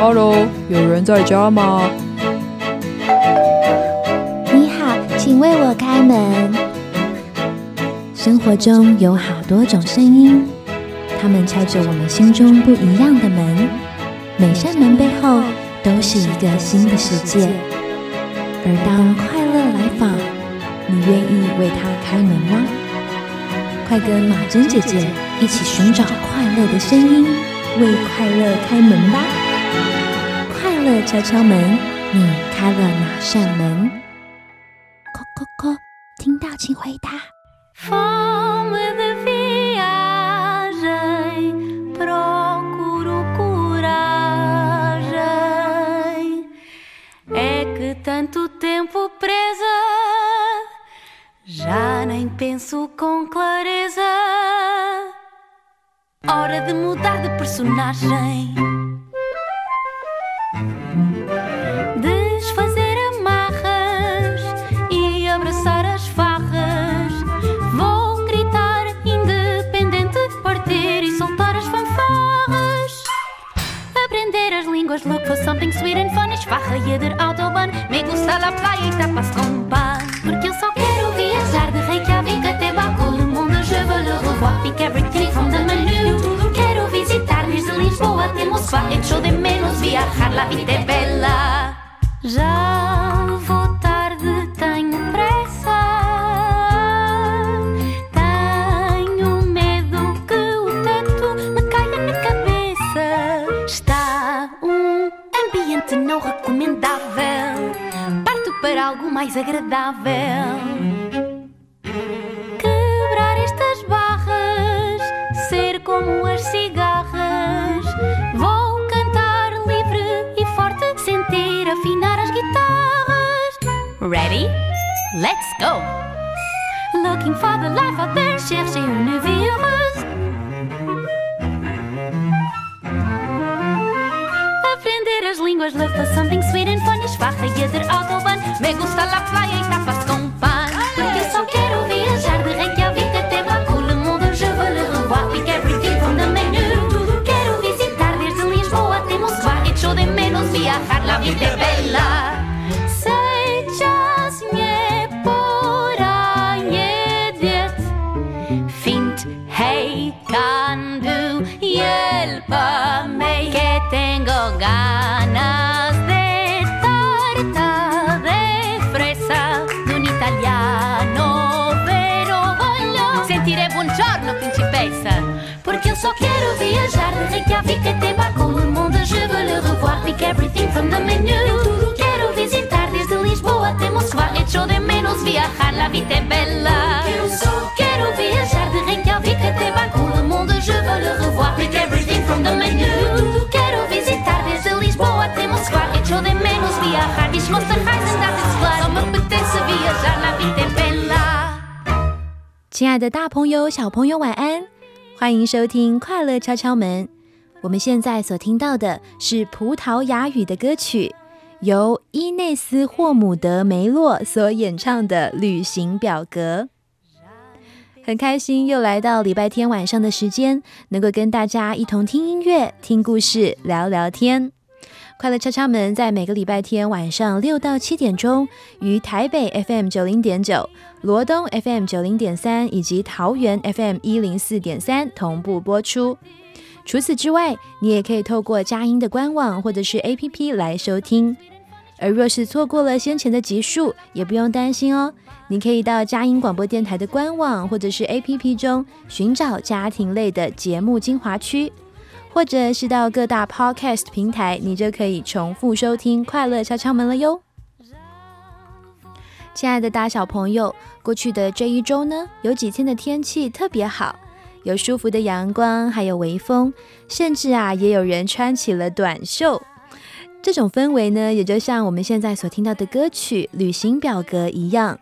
Hello，有人在家吗？你好，请为我开门。生活中有好多种声音，它们敲着我们心中不一样的门。每扇门背后都是一个新的世界。而当快乐来访，你愿意为他开门吗？快跟马珍姐姐一起寻找快乐的声音，为快乐开门吧！快乐敲敲门，你开了哪扇门？叩叩叩，听到请回答。tanto tempo presa, já nem penso com clareza. Hora de mudar de personagem. Línguas, look for something sweet and fun. Esfarra e der autobahn. Me gusta la playa e tapas com pan. Porque eu só quero viajar de Reykjavik até Baku. Le monde, je veux le revoir. Pick everything from the menu. Quero visitar desde Lisboa até Moscou. Echo de menos viajar, la vida é bela. Já mais agradável. Quebrar estas barras, ser como as cigarras. Vou cantar livre e forte, sentir afinar as guitarras. Ready? Let's go! Me gusta la from the menu Tudo quero visitar desde Lisboa até Moscou Echo de menos viajar, la vida é bela Eu só quero viajar de Reykjavik até Baku Le monde, je veux le revoir Pick everything from the menu Tudo quero visitar desde Lisboa até Moscou Echo de menos viajar Ich muss der Reisen, das ist klar Só me apetece viajar, la vida é bela 亲爱的大朋友、小朋友，晚安！欢迎收听《快乐敲敲门》。我们现在所听到的是葡萄牙语的歌曲，由伊内斯·霍姆德梅洛所演唱的《旅行表格》。很开心又来到礼拜天晚上的时间，能够跟大家一同听音乐、听故事、聊聊天。快乐敲敲门在每个礼拜天晚上六到七点钟，于台北 FM 九零点九、罗东 FM 九零点三以及桃园 FM 一零四点三同步播出。除此之外，你也可以透过佳音的官网或者是 APP 来收听。而若是错过了先前的集数，也不用担心哦，你可以到佳音广播电台的官网或者是 APP 中寻找家庭类的节目精华区。或者是到各大 Podcast 平台，你就可以重复收听《快乐敲敲门》了哟。亲爱的大小朋友，过去的这一周呢，有几天的天气特别好，有舒服的阳光，还有微风，甚至啊，也有人穿起了短袖。这种氛围呢，也就像我们现在所听到的歌曲《旅行表格》一样。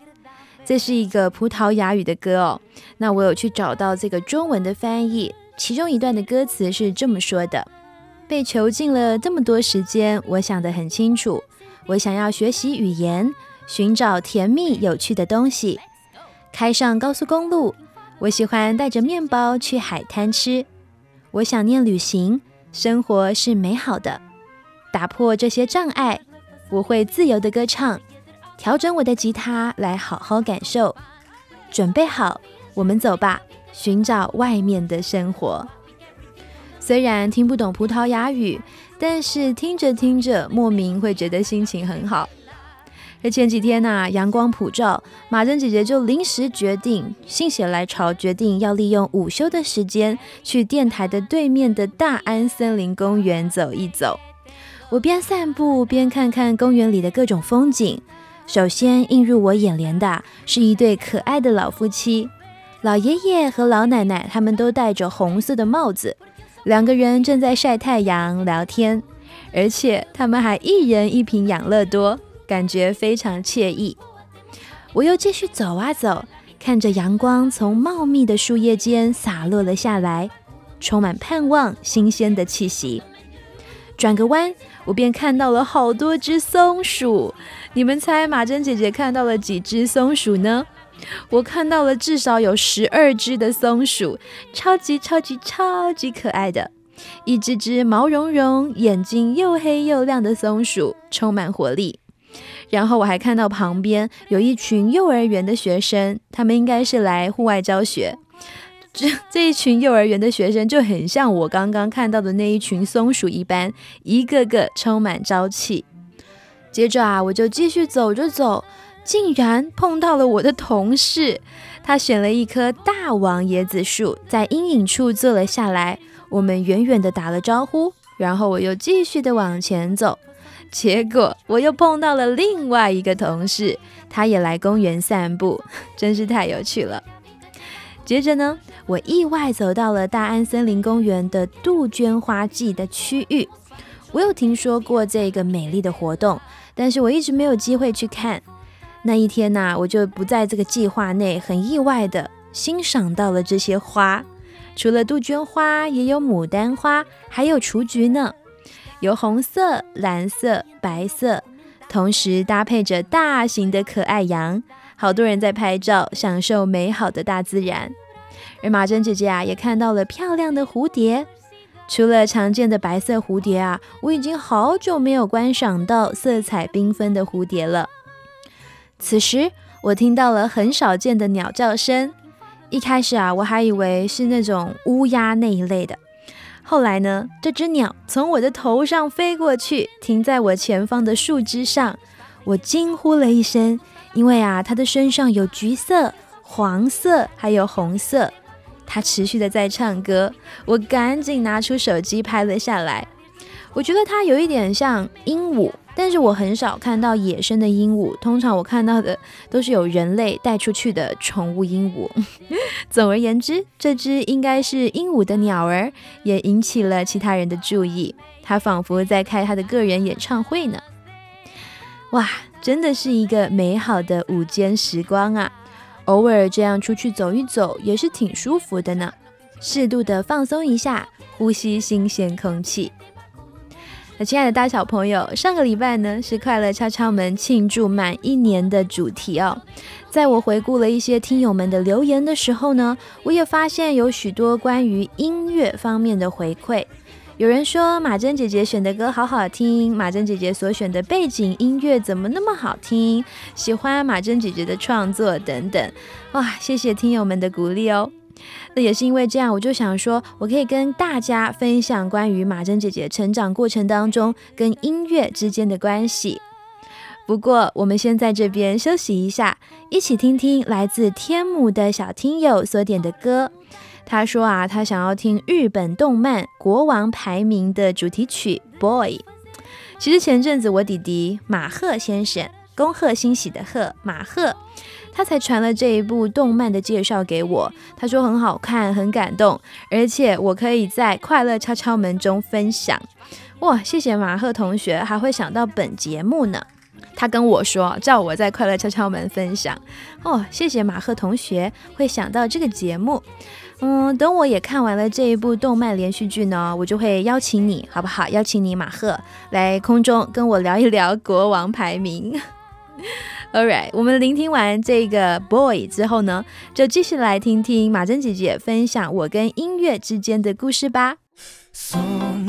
这是一个葡萄牙语的歌哦。那我有去找到这个中文的翻译。其中一段的歌词是这么说的：“被囚禁了这么多时间，我想得很清楚，我想要学习语言，寻找甜蜜有趣的东西，开上高速公路。我喜欢带着面包去海滩吃。我想念旅行，生活是美好的。打破这些障碍，我会自由的歌唱，调整我的吉他来好好感受。准备好，我们走吧，寻找外面的生活。虽然听不懂葡萄牙语，但是听着听着，莫名会觉得心情很好。前几天呐，阳光普照，马珍姐姐就临时决定，心血来潮，决定要利用午休的时间，去电台的对面的大安森林公园走一走。我边散步边看看公园里的各种风景。首先映入我眼帘的是一对可爱的老夫妻，老爷爷和老奶奶他们都戴着红色的帽子，两个人正在晒太阳聊天，而且他们还一人一瓶养乐多，感觉非常惬意。我又继续走啊走，看着阳光从茂密的树叶间洒落了下来，充满盼望、新鲜的气息。转个弯，我便看到了好多只松鼠。你们猜马珍姐姐看到了几只松鼠呢？我看到了至少有十二只的松鼠，超级超级超级可爱的，一只只毛茸茸、眼睛又黑又亮的松鼠，充满活力。然后我还看到旁边有一群幼儿园的学生，他们应该是来户外教学。这这一群幼儿园的学生就很像我刚刚看到的那一群松鼠一般，一个个充满朝气。接着啊，我就继续走着走，竟然碰到了我的同事。他选了一棵大王椰子树，在阴影处坐了下来。我们远远的打了招呼，然后我又继续的往前走。结果我又碰到了另外一个同事，他也来公园散步，真是太有趣了。接着呢，我意外走到了大安森林公园的杜鹃花季的区域。我有听说过这个美丽的活动，但是我一直没有机会去看。那一天呢，我就不在这个计划内，很意外的欣赏到了这些花。除了杜鹃花，也有牡丹花，还有雏菊呢。有红色、蓝色、白色，同时搭配着大型的可爱羊。好多人在拍照，享受美好的大自然。而马珍姐姐啊，也看到了漂亮的蝴蝶。除了常见的白色蝴蝶啊，我已经好久没有观赏到色彩缤纷的蝴蝶了。此时，我听到了很少见的鸟叫声。一开始啊，我还以为是那种乌鸦那一类的。后来呢，这只鸟从我的头上飞过去，停在我前方的树枝上。我惊呼了一声。因为啊，它的身上有橘色、黄色，还有红色。它持续的在唱歌，我赶紧拿出手机拍了下来。我觉得它有一点像鹦鹉，但是我很少看到野生的鹦鹉，通常我看到的都是有人类带出去的宠物鹦鹉。总而言之，这只应该是鹦鹉的鸟儿，也引起了其他人的注意。它仿佛在开它的个人演唱会呢。哇！真的是一个美好的午间时光啊！偶尔这样出去走一走也是挺舒服的呢。适度的放松一下，呼吸新鲜空气。那亲爱的大小朋友，上个礼拜呢是快乐敲敲门庆祝满一年的主题哦。在我回顾了一些听友们的留言的时候呢，我也发现有许多关于音乐方面的回馈。有人说马珍姐姐选的歌好好听，马珍姐姐所选的背景音乐怎么那么好听？喜欢马珍姐姐的创作等等，哇，谢谢听友们的鼓励哦。那也是因为这样，我就想说，我可以跟大家分享关于马珍姐姐成长过程当中跟音乐之间的关系。不过，我们先在这边休息一下，一起听听来自天母的小听友所点的歌。他说啊，他想要听日本动漫《国王排名》的主题曲《Boy》。其实前阵子我弟弟马赫先生，恭贺欣喜的贺马赫，他才传了这一部动漫的介绍给我。他说很好看，很感动，而且我可以在快乐敲敲门中分享。哇，谢谢马赫同学，还会想到本节目呢。他跟我说，叫我在快乐敲敲门分享。哦，谢谢马赫同学会想到这个节目。嗯，等我也看完了这一部动漫连续剧呢，我就会邀请你，好不好？邀请你马赫来空中跟我聊一聊国王排名。All right，我们聆听完这个 Boy 之后呢，就继续来听听马珍姐姐分享我跟音乐之间的故事吧。 死ん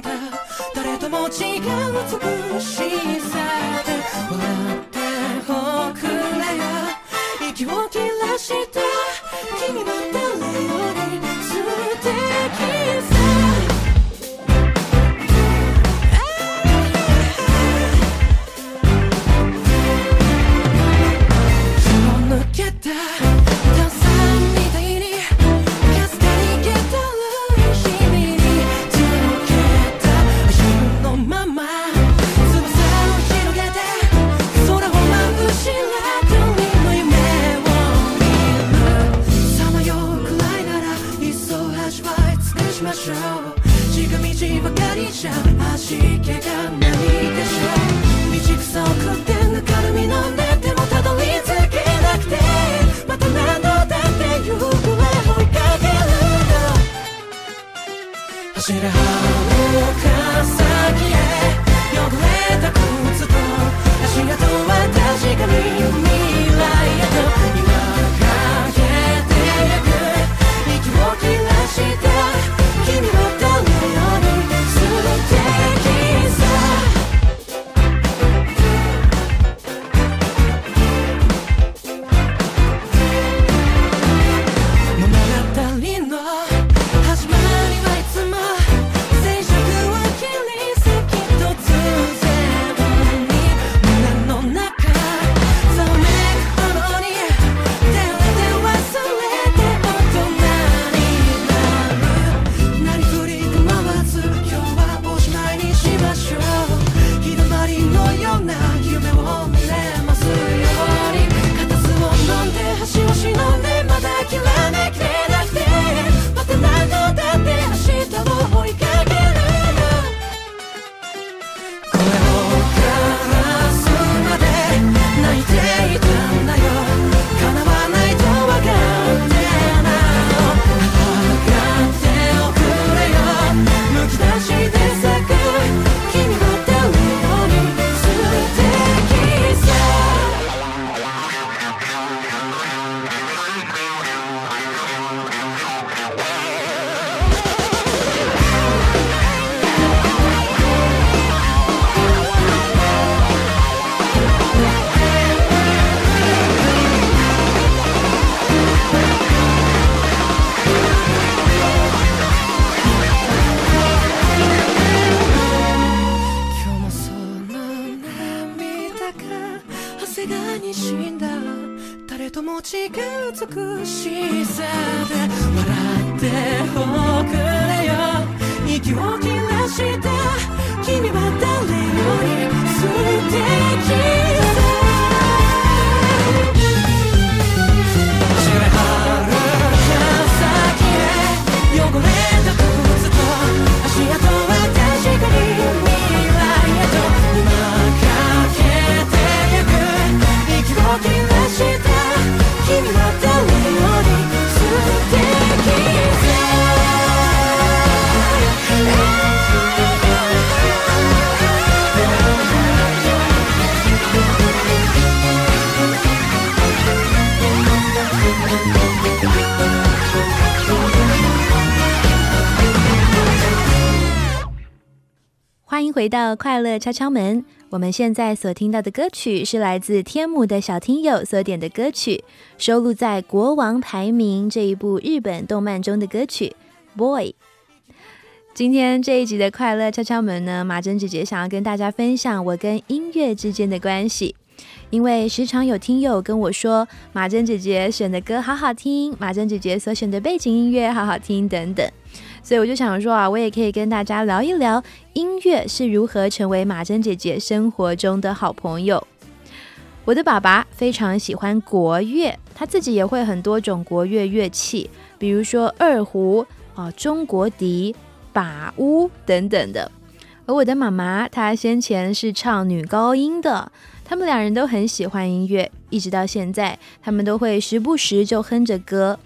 だ誰とも違う美しさで笑っておくれよ息を切らした君は誰 ゃ味気がないでしょう道草を食って。ぬかるみ飲んでてもたどり着けなくて。また何度だって。行方を追いかける。の走れ遥か先へ汚れた靴と足跡は確かに快乐敲敲门。我们现在所听到的歌曲是来自天母的小听友所点的歌曲，收录在《国王排名》这一部日本动漫中的歌曲《Boy》。今天这一集的快乐敲敲门呢，马珍姐姐想要跟大家分享我跟音乐之间的关系。因为时常有听友跟我说，马珍姐姐选的歌好好听，马珍姐姐所选的背景音乐好好听等等。所以我就想说啊，我也可以跟大家聊一聊音乐是如何成为马珍姐姐生活中的好朋友。我的爸爸非常喜欢国乐，他自己也会很多种国乐乐器，比如说二胡啊、中国笛、把乌等等的。而我的妈妈，她先前是唱女高音的，他们两人都很喜欢音乐，一直到现在，他们都会时不时就哼着歌。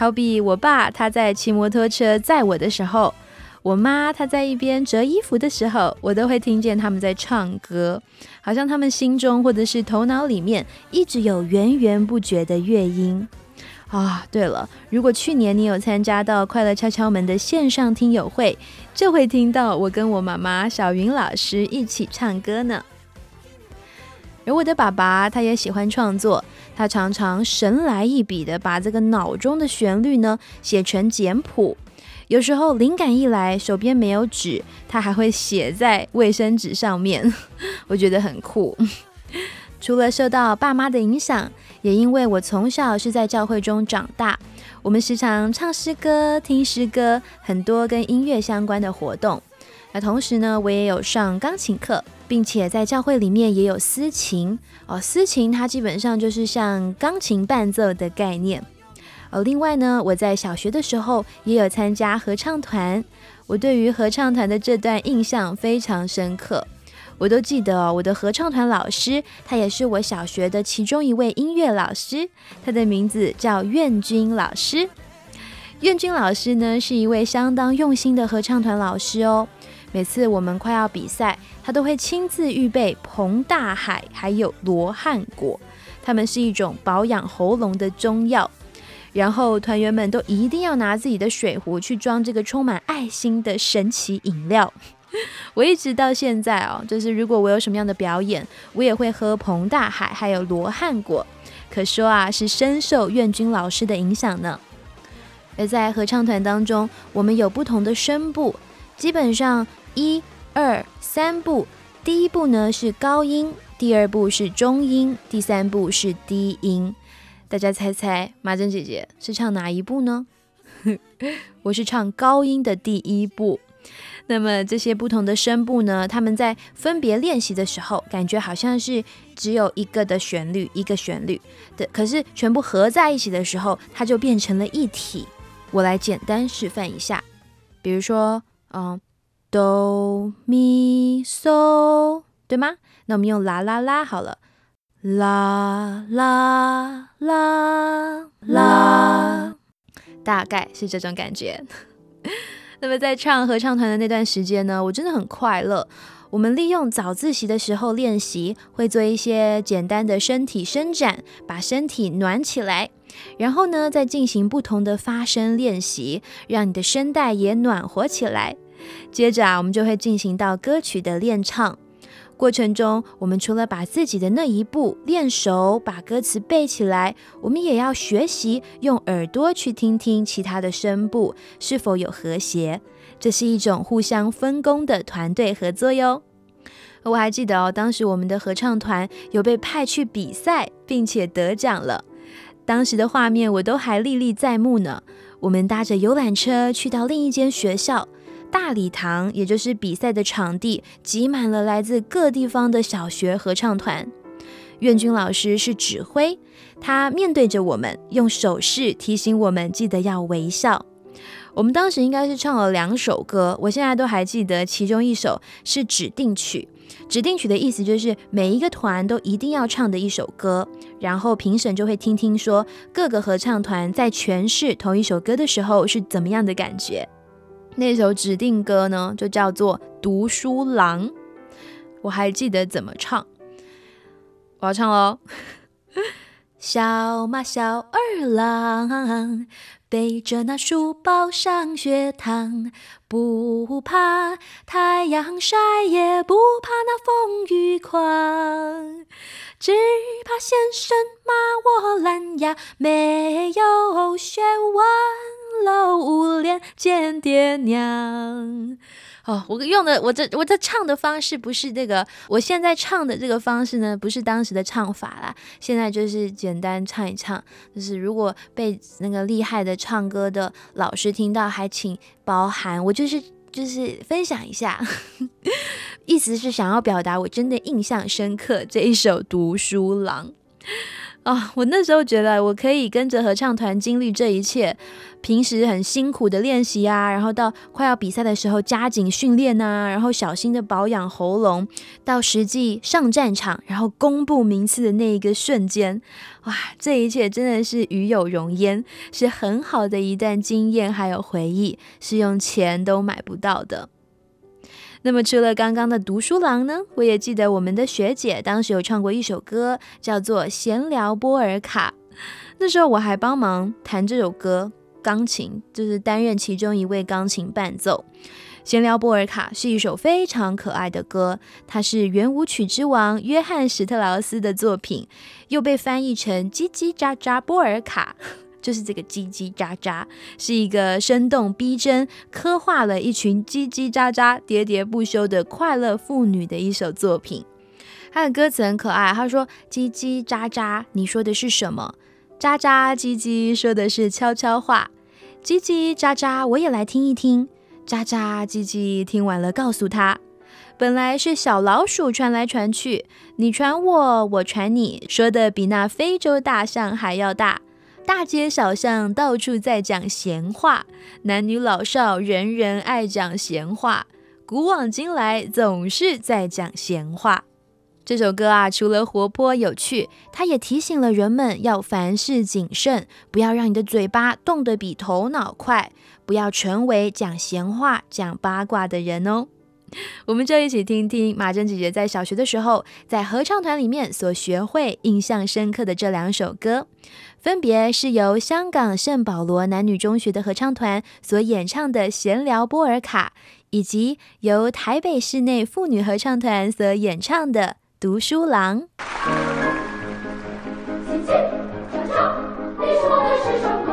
好比我爸他在骑摩托车载我的时候，我妈她在一边折衣服的时候，我都会听见他们在唱歌，好像他们心中或者是头脑里面一直有源源不绝的乐音。啊，对了，如果去年你有参加到快乐敲敲门的线上听友会，就会听到我跟我妈妈小云老师一起唱歌呢。而我的爸爸他也喜欢创作，他常常神来一笔的把这个脑中的旋律呢写成简谱。有时候灵感一来，手边没有纸，他还会写在卫生纸上面，我觉得很酷。除了受到爸妈的影响，也因为我从小是在教会中长大，我们时常唱诗歌、听诗歌，很多跟音乐相关的活动。那同时呢，我也有上钢琴课，并且在教会里面也有私琴哦。私琴它基本上就是像钢琴伴奏的概念。哦，另外呢，我在小学的时候也有参加合唱团，我对于合唱团的这段印象非常深刻。我都记得哦，我的合唱团老师，他也是我小学的其中一位音乐老师，他的名字叫苑君老师。苑君老师呢，是一位相当用心的合唱团老师哦。每次我们快要比赛，他都会亲自预备彭大海还有罗汉果，他们是一种保养喉咙的中药。然后团员们都一定要拿自己的水壶去装这个充满爱心的神奇饮料。我一直到现在哦，就是如果我有什么样的表演，我也会喝彭大海还有罗汉果，可说啊是深受苑君老师的影响呢。而在合唱团当中，我们有不同的声部，基本上一二三步，第一步呢是高音，第二步是中音，第三步是低音。大家猜猜，麻珍姐姐是唱哪一部呢？我是唱高音的第一步。那么这些不同的声部呢，他们在分别练习的时候，感觉好像是只有一个的旋律，一个旋律的，可是全部合在一起的时候，它就变成了一体。我来简单示范一下，比如说，嗯，哆咪嗦，对吗？那我们用啦啦啦好了。啦啦啦啦，大概是这种感觉。那么在唱合唱团的那段时间呢，我真的很快乐。我们利用早自习的时候练习，会做一些简单的身体伸展，把身体暖起来，然后呢，再进行不同的发声练习，让你的声带也暖和起来。接着啊，我们就会进行到歌曲的练唱。过程中，我们除了把自己的那一步练熟，把歌词背起来，我们也要学习用耳朵去听听其他的声部是否有和谐。这是一种互相分工的团队合作哟。我还记得哦，当时我们的合唱团有被派去比赛，并且得奖了。当时的画面我都还历历在目呢。我们搭着游览车去到另一间学校。大礼堂，也就是比赛的场地，挤满了来自各地方的小学合唱团。苑君老师是指挥，他面对着我们，用手势提醒我们记得要微笑。我们当时应该是唱了两首歌，我现在都还记得，其中一首是指定曲。指定曲的意思就是每一个团都一定要唱的一首歌，然后评审就会听听说各个合唱团在诠释同一首歌的时候是怎么样的感觉。那首指定歌呢，就叫做《读书郎》，我还记得怎么唱。我要唱喽！小马小二郎，背着那书包上学堂，不怕太阳晒，也不怕那风雨狂，只怕先生骂我懒呀，没有学问。喽，无脸见爹娘哦，我用的我这我这唱的方式不是这个，我现在唱的这个方式呢，不是当时的唱法啦。现在就是简单唱一唱，就是如果被那个厉害的唱歌的老师听到，还请包涵。我就是就是分享一下，意思是想要表达我真的印象深刻这一首《读书郎》。啊，我那时候觉得我可以跟着合唱团经历这一切，平时很辛苦的练习啊，然后到快要比赛的时候加紧训练呐，然后小心的保养喉咙，到实际上战场，然后公布名次的那一个瞬间，哇，这一切真的是与有荣焉，是很好的一段经验还有回忆，是用钱都买不到的。那么除了刚刚的读书郎呢，我也记得我们的学姐当时有唱过一首歌，叫做《闲聊波尔卡》。那时候我还帮忙弹这首歌，钢琴就是担任其中一位钢琴伴奏。闲聊波尔卡是一首非常可爱的歌，它是圆舞曲之王约翰史特劳斯的作品，又被翻译成叽叽喳喳波尔卡。就是这个叽叽喳喳，是一个生动逼真、刻画了一群叽叽喳喳、喋喋不休的快乐妇女的一首作品。它的歌词很可爱，他说：“叽叽喳喳，你说的是什么？喳喳叽叽，说的是悄悄话。叽叽喳喳，我也来听一听。喳喳叽叽，听完了告诉他，本来是小老鼠传来传去，你传我，我传你，说的比那非洲大象还要大。”大街小巷到处在讲闲话，男女老少人人爱讲闲话，古往今来总是在讲闲话。这首歌啊，除了活泼有趣，它也提醒了人们要凡事谨慎，不要让你的嘴巴动得比头脑快，不要成为讲闲话、讲八卦的人哦。我们就一起听听马珍姐姐在小学的时候，在合唱团里面所学会、印象深刻的这两首歌。分别是由香港圣保罗男女中学的合唱团所演唱的《闲聊波尔卡》，以及由台北市内妇女合唱团所演唱的《读书郎》。叽叽喳喳，你说的是什么？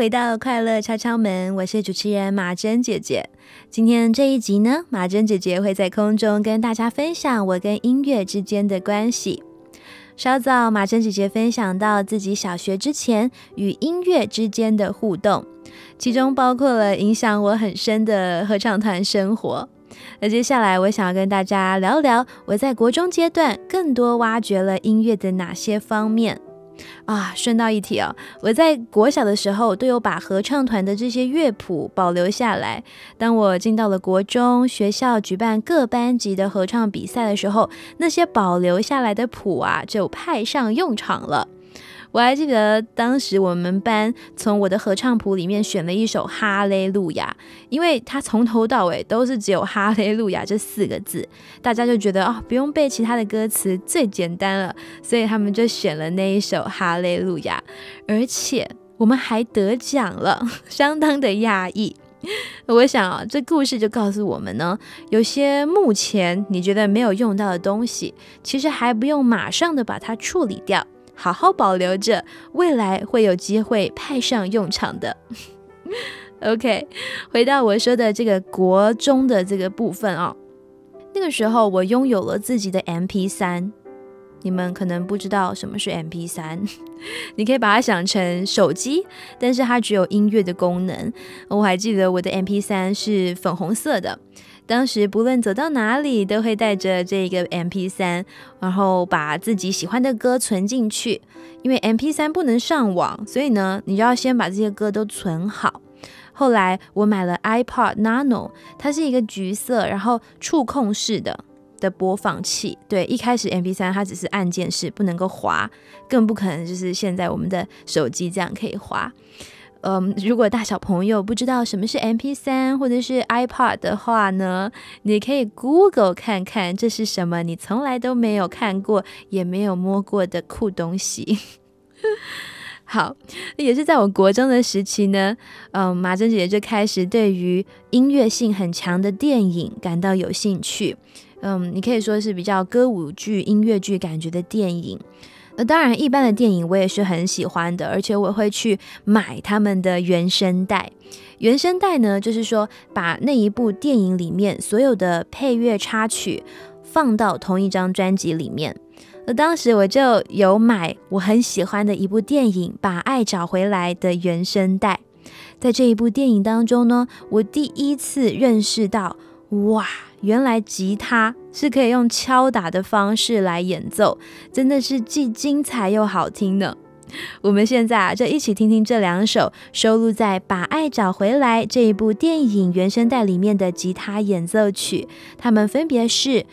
回到快乐敲敲门，我是主持人马珍姐姐。今天这一集呢，马珍姐姐会在空中跟大家分享我跟音乐之间的关系。稍早，马珍姐姐分享到自己小学之前与音乐之间的互动，其中包括了影响我很深的合唱团生活。那接下来，我想要跟大家聊聊我在国中阶段更多挖掘了音乐的哪些方面。啊，顺道一提哦，我在国小的时候都有把合唱团的这些乐谱保留下来。当我进到了国中，学校举办各班级的合唱比赛的时候，那些保留下来的谱啊，就派上用场了。我还记得当时我们班从我的合唱谱里面选了一首《哈利路亚》，因为它从头到尾都是只有“哈利路亚”这四个字，大家就觉得哦，不用背其他的歌词，最简单了，所以他们就选了那一首《哈利路亚》，而且我们还得奖了，相当的讶异。我想啊，这故事就告诉我们呢，有些目前你觉得没有用到的东西，其实还不用马上的把它处理掉。好好保留着，未来会有机会派上用场的。OK，回到我说的这个国中的这个部分哦，那个时候我拥有了自己的 MP 三。你们可能不知道什么是 MP 三，你可以把它想成手机，但是它只有音乐的功能。我还记得我的 MP 三是粉红色的。当时不论走到哪里，都会带着这个 M P 三，然后把自己喜欢的歌存进去。因为 M P 三不能上网，所以呢，你就要先把这些歌都存好。后来我买了 iPod Nano，它是一个橘色，然后触控式的的播放器。对，一开始 M P 三它只是按键式，不能够滑，更不可能就是现在我们的手机这样可以滑。嗯，如果大小朋友不知道什么是 MP 三或者是 iPod 的话呢，你可以 Google 看看这是什么，你从来都没有看过也没有摸过的酷东西。好，也是在我国中的时期呢，嗯，马珍姐姐就开始对于音乐性很强的电影感到有兴趣。嗯，你可以说是比较歌舞剧、音乐剧感觉的电影。那当然，一般的电影我也是很喜欢的，而且我会去买他们的原声带。原声带呢，就是说把那一部电影里面所有的配乐插曲放到同一张专辑里面。那当时我就有买我很喜欢的一部电影《把爱找回来》的原声带。在这一部电影当中呢，我第一次认识到，哇！原来吉他是可以用敲打的方式来演奏，真的是既精彩又好听呢。我们现在啊，就一起听听这两首收录在《把爱找回来》这一部电影原声带里面的吉他演奏曲，它们分别是《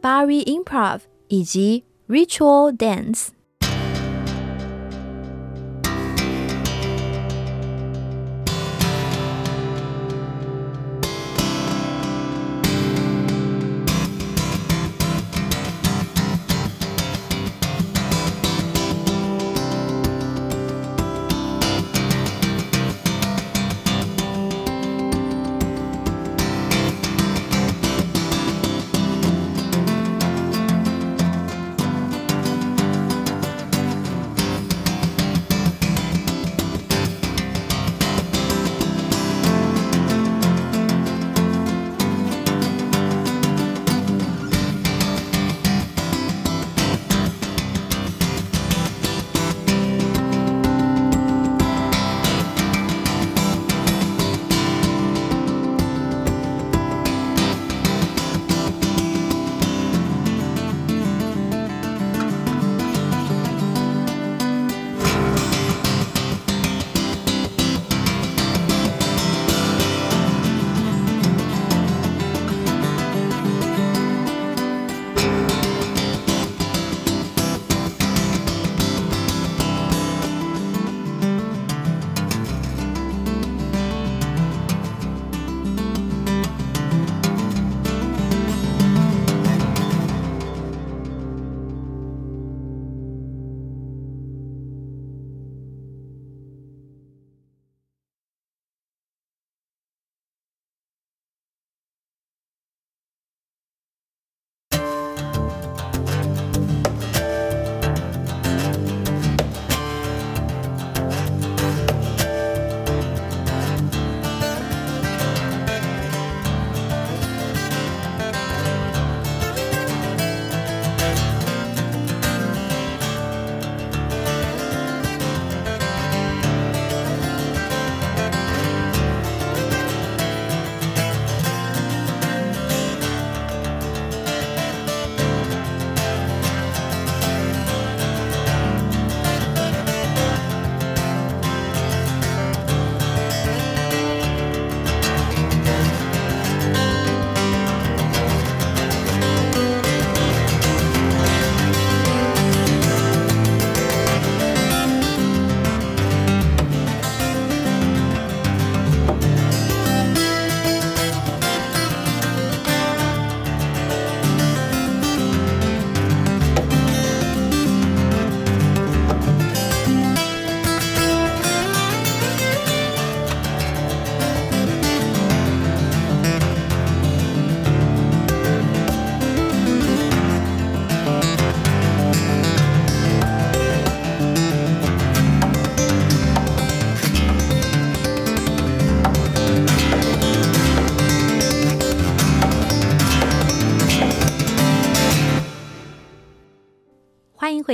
Barry Improv》以及《Ritual Dance》。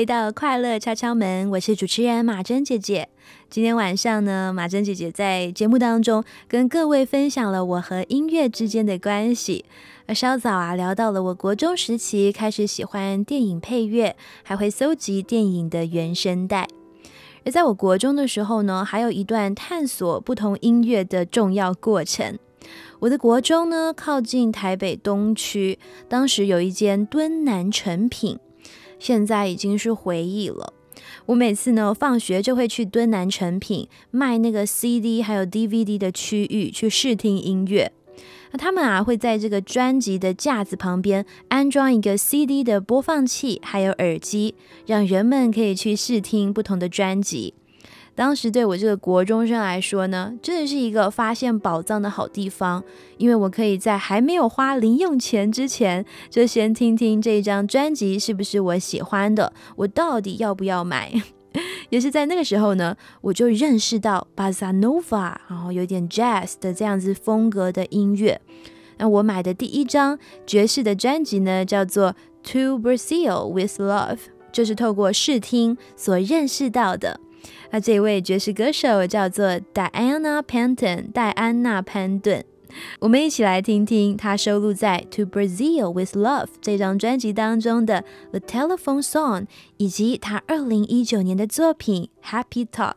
回到快乐敲敲门，我是主持人马珍姐姐。今天晚上呢，马珍姐姐在节目当中跟各位分享了我和音乐之间的关系。而稍早啊，聊到了我国中时期开始喜欢电影配乐，还会搜集电影的原声带。而在我国中的时候呢，还有一段探索不同音乐的重要过程。我的国中呢，靠近台北东区，当时有一间敦南成品。现在已经是回忆了。我每次呢放学就会去敦南成品卖那个 CD 还有 DVD 的区域去试听音乐。那他们啊会在这个专辑的架子旁边安装一个 CD 的播放器，还有耳机，让人们可以去试听不同的专辑。当时对我这个国中生来说呢，真的是一个发现宝藏的好地方，因为我可以在还没有花零用钱之前，就先听听这一张专辑是不是我喜欢的，我到底要不要买。也是在那个时候呢，我就认识到巴萨诺瓦，然后有点 jazz 的这样子风格的音乐。那我买的第一张爵士的专辑呢，叫做《To Brazil with Love》，就是透过试听所认识到的。那这位爵士歌手叫做 Diana Panton，戴安娜潘顿。我们一起来听听她收录在《To Brazil with Love》这张专辑当中的《The Telephone Song》，以及她二零一九年的作品《Happy Talk》。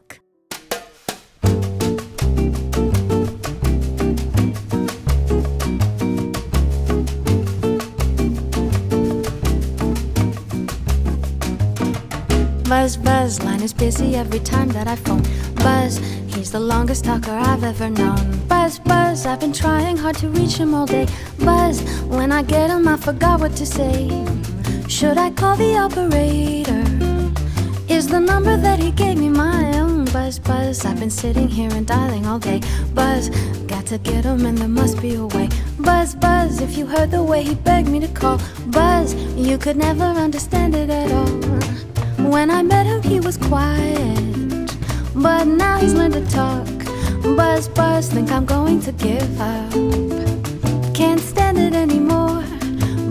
Buzz, buzz, line is busy every time that I phone. Buzz, he's the longest talker I've ever known. Buzz, buzz, I've been trying hard to reach him all day. Buzz, when I get him, I forgot what to say. Should I call the operator? Is the number that he gave me my own? Buzz, buzz, I've been sitting here and dialing all day. Buzz, got to get him and there must be a way. Buzz, buzz, if you heard the way he begged me to call. Buzz, you could never understand it at all. When I met him, he was quiet, but now he's learned to talk. Buzz, buzz, think I'm going to give up. Can't stand it anymore.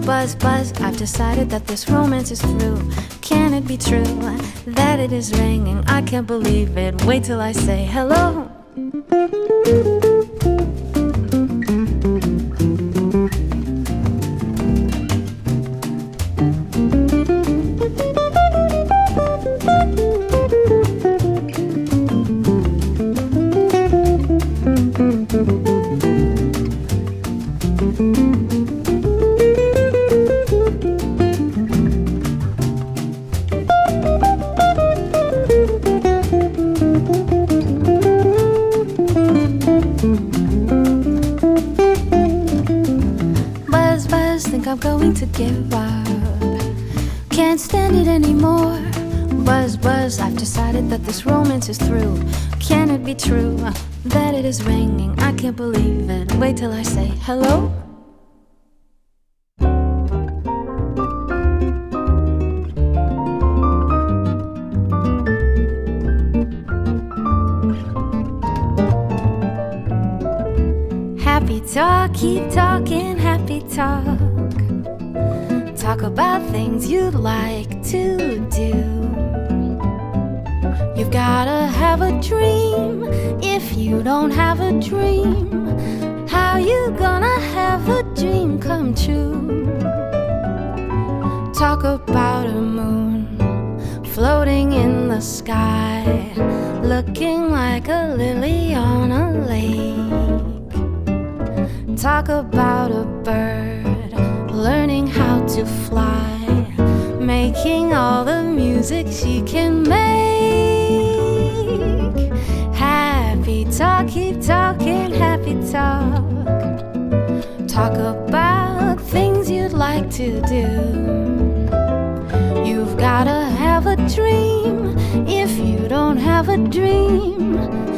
Buzz, buzz, I've decided that this romance is through. Can it be true that it is ringing? I can't believe it. Wait till I say hello. Dream,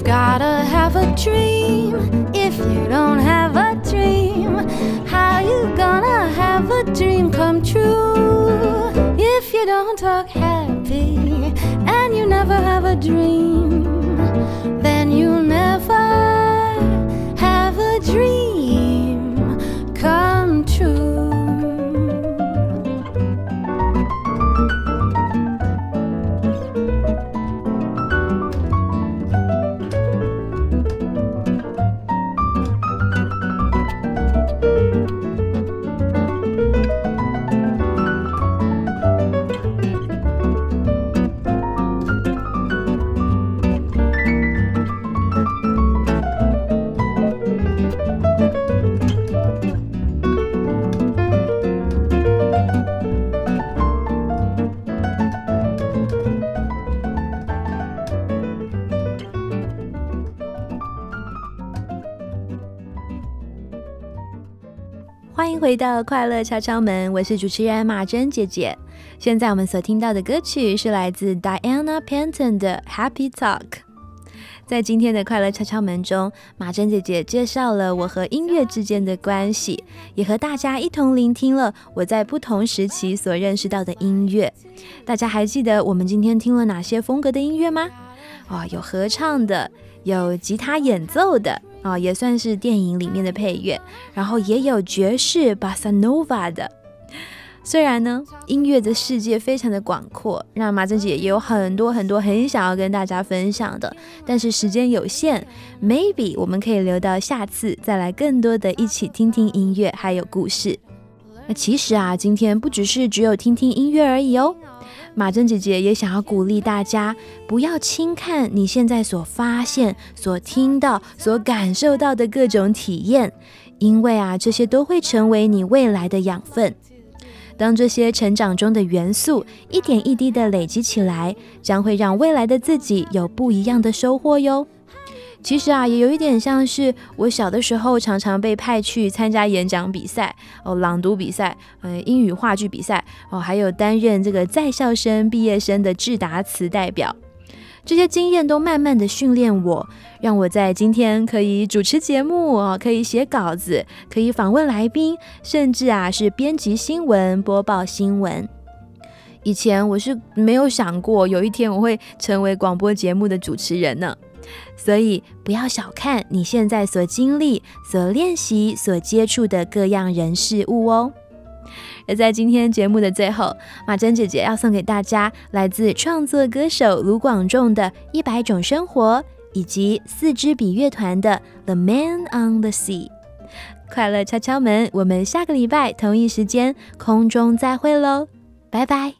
You've gotta have a dream. If you don't have a dream, how you gonna have a dream come true? If you don't talk happy and you never have a dream, then you'll never have a dream 回到快乐敲敲门，我是主持人马珍姐姐。现在我们所听到的歌曲是来自 Diana Panton 的《Happy Talk》。在今天的快乐敲敲门中，马珍姐姐介绍了我和音乐之间的关系，也和大家一同聆听了我在不同时期所认识到的音乐。大家还记得我们今天听了哪些风格的音乐吗？哦，有合唱的，有吉他演奏的。啊、也算是电影里面的配乐，然后也有爵士巴萨诺瓦的。虽然呢，音乐的世界非常的广阔，让马珍姐也有很多很多很想要跟大家分享的，但是时间有限，maybe 我们可以留到下次再来更多的一起听听音乐还有故事。那其实啊，今天不只是只有听听音乐而已哦。马珍姐姐也想要鼓励大家，不要轻看你现在所发现、所听到、所感受到的各种体验，因为啊，这些都会成为你未来的养分。当这些成长中的元素一点一滴的累积起来，将会让未来的自己有不一样的收获哟。其实啊，也有一点像是我小的时候常常被派去参加演讲比赛、哦朗读比赛、呃英语话剧比赛哦，还有担任这个在校生、毕业生的致答词代表。这些经验都慢慢的训练我，让我在今天可以主持节目哦，可以写稿子，可以访问来宾，甚至啊是编辑新闻、播报新闻。以前我是没有想过有一天我会成为广播节目的主持人呢。所以不要小看你现在所经历、所练习、所接触的各样人事物哦。而在今天节目的最后，马珍姐姐要送给大家来自创作歌手卢广仲的《一百种生活》，以及四支笔乐团的《The Man on the Sea》。快乐敲敲门，我们下个礼拜同一时间空中再会喽，拜拜。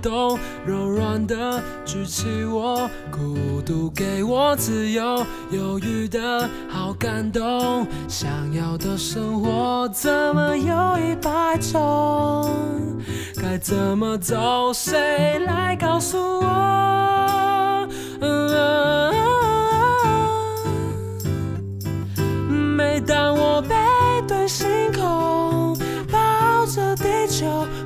动，柔软的举起我，孤独给我自由，犹豫的好感动。想要的生活怎么有一百种？该怎么走？谁来告诉我？每当我背对星空。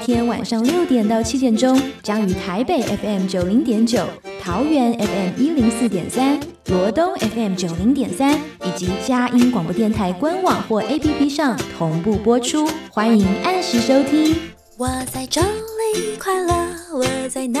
天晚上六点到七点钟，将于台北 FM 九零点九、桃园 FM 一零四点三、罗东 FM 九零点三以及佳音广播电台官网或 APP 上同步播出，欢迎按时收听。我在这里快乐，我在哪